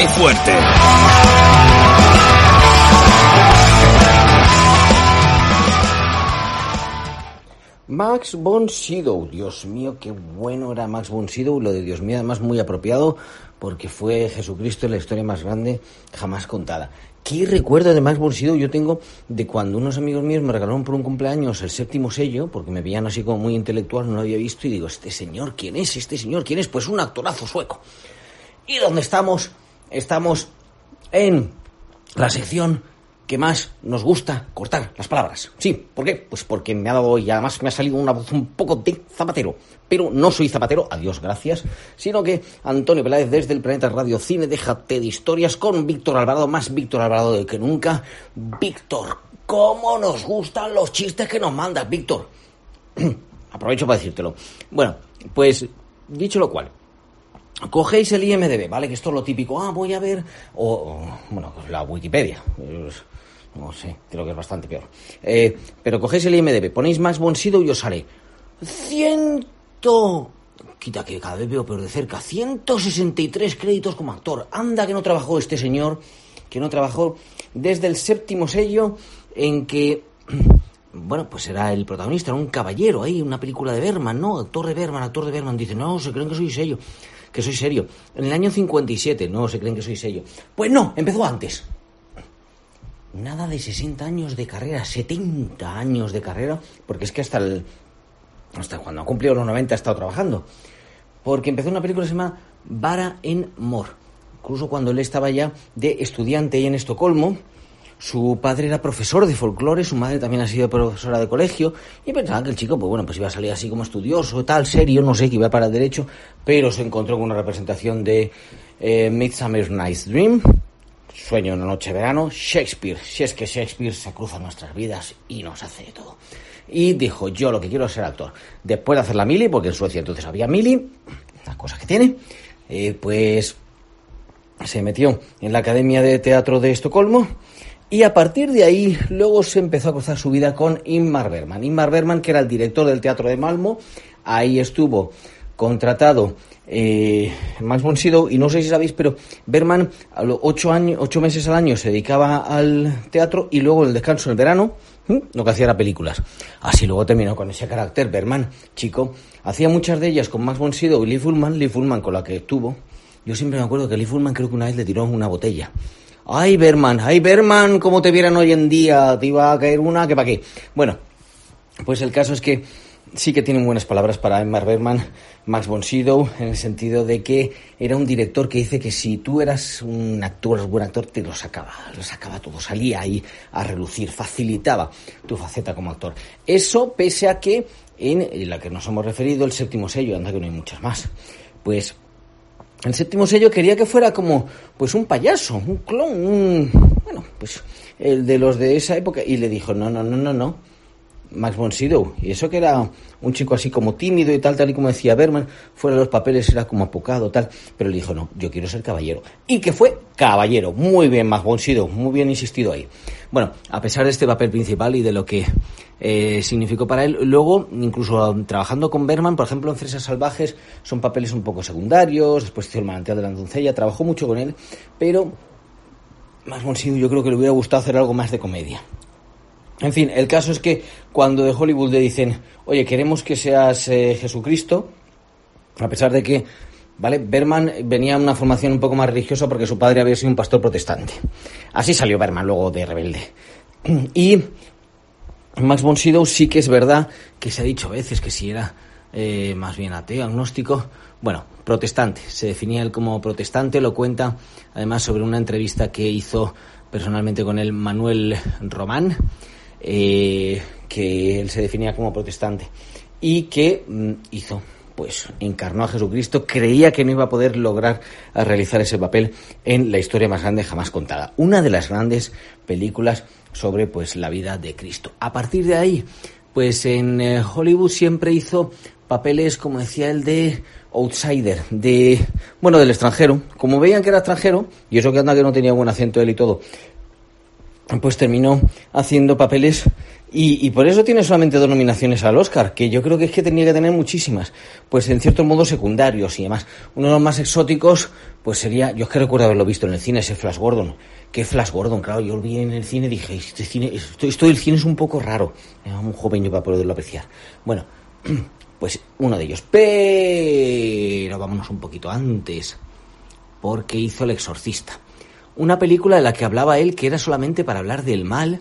¡Qué fuerte! Max von Sydow, Dios mío, qué bueno era Max von Sydow, lo de Dios mío además muy apropiado porque fue Jesucristo la historia más grande jamás contada. ¿Qué recuerdo de Max von Sydow yo tengo de cuando unos amigos míos me regalaron por un cumpleaños el séptimo sello, porque me veían así como muy intelectual, no lo había visto y digo, este señor, ¿quién es? Este señor, ¿quién es? Pues un actorazo sueco. ¿Y dónde estamos? Estamos en la sección que más nos gusta cortar las palabras. Sí, ¿por qué? Pues porque me ha dado y además me ha salido una voz un poco de zapatero. Pero no soy zapatero, adiós, gracias, sino que Antonio Peláez desde el Planeta Radio Cine, déjate de historias con Víctor Alvarado, más Víctor Alvarado de que nunca. Víctor, ¿cómo nos gustan los chistes que nos mandas, Víctor? Aprovecho para decírtelo. Bueno, pues dicho lo cual, cogéis el IMDB, ¿vale? Que esto es lo típico. Ah, voy a ver. O, bueno, pues la Wikipedia. No sé, creo que es bastante peor. Eh, pero cogéis el IMDB, ponéis más Bonsido y os sale. Ciento. Quita que cada vez veo peor de cerca. 163 créditos como actor. Anda que no trabajó este señor. Que no trabajó desde el séptimo sello en que. Bueno, pues era el protagonista, era un caballero ahí, una película de Berman, ¿no? Actor de Berman, actor de Berman. Dice, no, se creen que soy sello que soy serio. En el año 57, no se creen que soy serio. Pues no, empezó antes. Nada de 60 años de carrera, 70 años de carrera, porque es que hasta el, hasta cuando ha cumplido los 90 ha estado trabajando. Porque empezó una película que se llama Vara en Mor. Incluso cuando él estaba ya de estudiante ahí en Estocolmo, su padre era profesor de folclore, su madre también ha sido profesora de colegio, y pensaban que el chico, pues bueno, pues iba a salir así como estudioso, tal, serio, no sé, que iba para el derecho, pero se encontró con una representación de eh, Midsummer Night's Dream, Sueño en una noche de verano, Shakespeare, si es que Shakespeare se cruza en nuestras vidas y nos hace de todo. Y dijo, yo lo que quiero es ser actor. Después de hacer la mili, porque en Suecia entonces había mili, las cosas que tiene, eh, pues se metió en la Academia de Teatro de Estocolmo, y a partir de ahí, luego se empezó a cruzar su vida con Inmar Berman. Inmar Berman, que era el director del Teatro de Malmo, ahí estuvo contratado eh, Max von Sydow, y no sé si sabéis, pero Berman a los ocho, años, ocho meses al año se dedicaba al teatro y luego el descanso en el verano lo que hacía era películas. Así luego terminó con ese carácter. Berman, chico, hacía muchas de ellas con Max von Sydow y Lee Fullman, Lee Fullman con la que estuvo. Yo siempre me acuerdo que Lee Fullman creo que una vez le tiró una botella. Ay, Berman, ay, Berman, como te vieran hoy en día, te iba a caer una, que para qué. Bueno, pues el caso es que sí que tienen buenas palabras para Emma Berman, Max von en el sentido de que era un director que dice que si tú eras un actor, un buen actor, te lo sacaba, lo sacaba todo, salía ahí a relucir, facilitaba tu faceta como actor. Eso pese a que en la que nos hemos referido, el séptimo sello, anda que no hay muchas más, pues el séptimo sello quería que fuera como pues un payaso, un clon, un bueno, pues el de los de esa época y le dijo, "No, no, no, no, no. Max von Sydow, y eso que era un chico así como tímido y tal, tal y como decía Berman, fuera de los papeles era como apocado, tal, pero le dijo, no, yo quiero ser caballero. Y que fue caballero, muy bien Max von Sydow, muy bien insistido ahí. Bueno, a pesar de este papel principal y de lo que eh, significó para él, luego, incluso trabajando con Berman, por ejemplo, en Fresas Salvajes, son papeles un poco secundarios, después hizo el manantial de la doncella, trabajó mucho con él, pero Max von yo creo que le hubiera gustado hacer algo más de comedia. En fin, el caso es que cuando de Hollywood le dicen, oye, queremos que seas eh, Jesucristo, a pesar de que, ¿vale? Berman venía de una formación un poco más religiosa porque su padre había sido un pastor protestante. Así salió Berman luego de rebelde. Y Max von Sydow sí que es verdad que se ha dicho a veces que si era eh, más bien ateo, agnóstico, bueno, protestante, se definía él como protestante, lo cuenta además sobre una entrevista que hizo personalmente con él Manuel Román, eh, que él se definía como protestante y que mm, hizo pues encarnó a Jesucristo, creía que no iba a poder lograr realizar ese papel en la historia más grande jamás contada. Una de las grandes películas sobre pues la vida de Cristo. A partir de ahí, pues en eh, Hollywood siempre hizo papeles, como decía él, de outsider, de bueno, del extranjero. Como veían que era extranjero, y eso que anda que no tenía buen acento él y todo, pues terminó haciendo papeles y, por eso tiene solamente dos nominaciones al Oscar, que yo creo que es que tenía que tener muchísimas, pues en cierto modo secundarios y demás. Uno de los más exóticos, pues sería, yo es que recuerdo haberlo visto en el cine, ese Flash Gordon. ¿Qué Flash Gordon? Claro, yo lo vi en el cine y dije, este cine, esto, esto del cine es un poco raro. Un joven yo para poderlo apreciar. Bueno, pues uno de ellos. Pero vámonos un poquito antes, porque hizo El Exorcista una película de la que hablaba él que era solamente para hablar del mal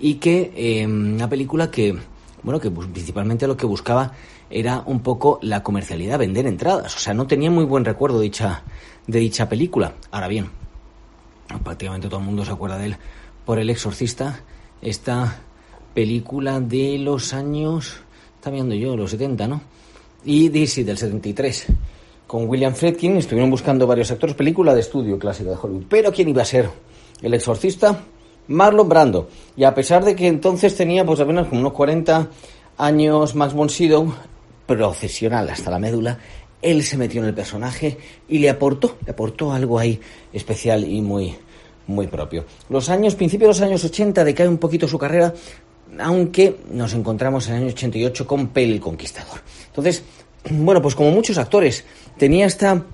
y que eh, una película que, bueno, que principalmente lo que buscaba era un poco la comercialidad, vender entradas. O sea, no tenía muy buen recuerdo de dicha, de dicha película. Ahora bien, prácticamente todo el mundo se acuerda de él por El Exorcista, esta película de los años, está viendo yo, los 70, ¿no? Y DC del 73 con William Friedkin, estuvieron buscando varios actores, película de estudio clásica de Hollywood. Pero ¿quién iba a ser el exorcista? Marlon Brando. Y a pesar de que entonces tenía pues apenas como unos 40 años Max von Sydow, procesional hasta la médula, él se metió en el personaje y le aportó, le aportó algo ahí especial y muy, muy propio. Los años, principios de los años 80 decae un poquito su carrera, aunque nos encontramos en el año 88 con Pale el Conquistador. Entonces, bueno, pues como muchos actores, tenía esta...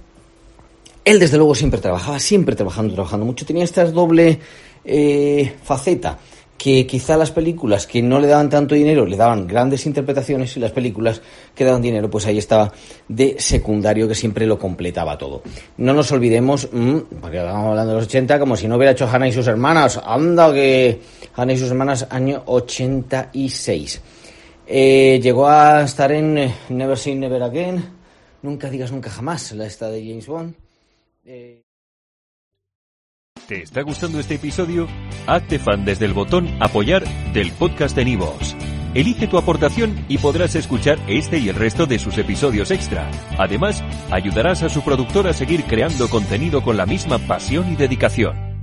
Él desde luego siempre trabajaba, siempre trabajando, trabajando mucho, tenía esta doble eh, faceta que quizá las películas que no le daban tanto dinero le daban grandes interpretaciones y las películas que daban dinero pues ahí estaba de secundario que siempre lo completaba todo. No nos olvidemos, mm, porque estamos hablando de los 80 como si no hubiera hecho Hannah y sus hermanas, anda que Hannah y sus hermanas año 86. Eh, llegó a estar en eh, Never Say Never Again, Nunca digas nunca jamás, la esta de James Bond. Eh, ¿Te está gustando este episodio? Hazte fan desde el botón apoyar del podcast de Nivos. Elige tu aportación y podrás escuchar este y el resto de sus episodios extra. Además, ayudarás a su productor a seguir creando contenido con la misma pasión y dedicación.